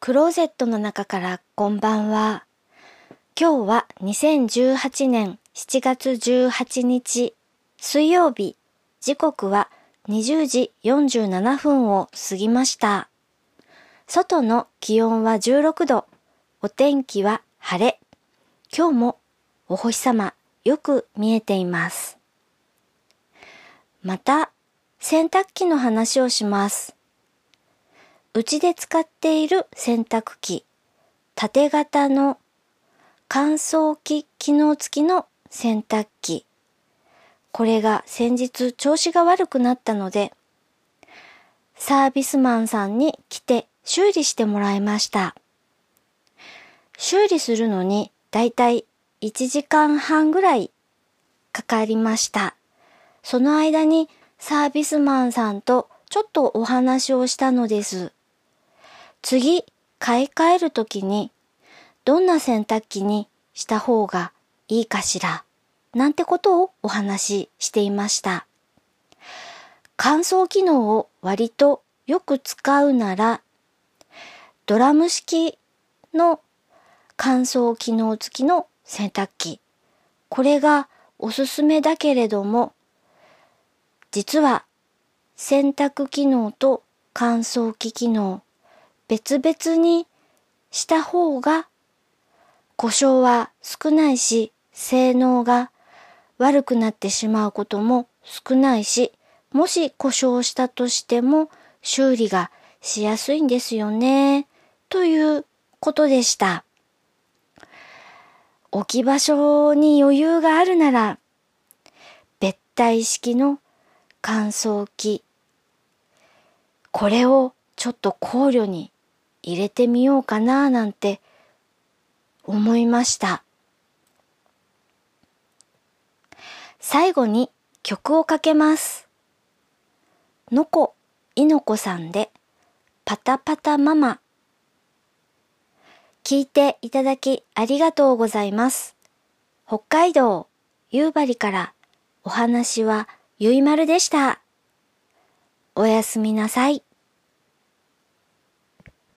クローゼットの中からこんばんは。今日は2018年7月18日水曜日、時刻は20時47分を過ぎました。外の気温は16度、お天気は晴れ。今日もお星様よく見えています。また、洗濯機の話をします。うちで使っている洗濯機、縦型の乾燥機機能付きの洗濯機。これが先日調子が悪くなったので、サービスマンさんに来て修理してもらいました。修理するのにだいたい1時間半ぐらいかかりました。その間にサービスマンさんとちょっとお話をしたのです。次、買い替えるときに、どんな洗濯機にした方がいいかしら、なんてことをお話ししていました。乾燥機能を割とよく使うなら、ドラム式の乾燥機能付きの洗濯機。これがおすすめだけれども、実は洗濯機能と乾燥機機能別々にした方が故障は少ないし性能が悪くなってしまうことも少ないしもし故障したとしても修理がしやすいんですよねということでした。置き場所に余裕があるなら別体式の乾燥機これをちょっと考慮に入れてみようかななんて思いました。最後に曲をかけます。のこいのこさんでパタパタママ。聞いていただきありがとうございます。北海道夕張からお話はゆいまるでした。おやすみなさい。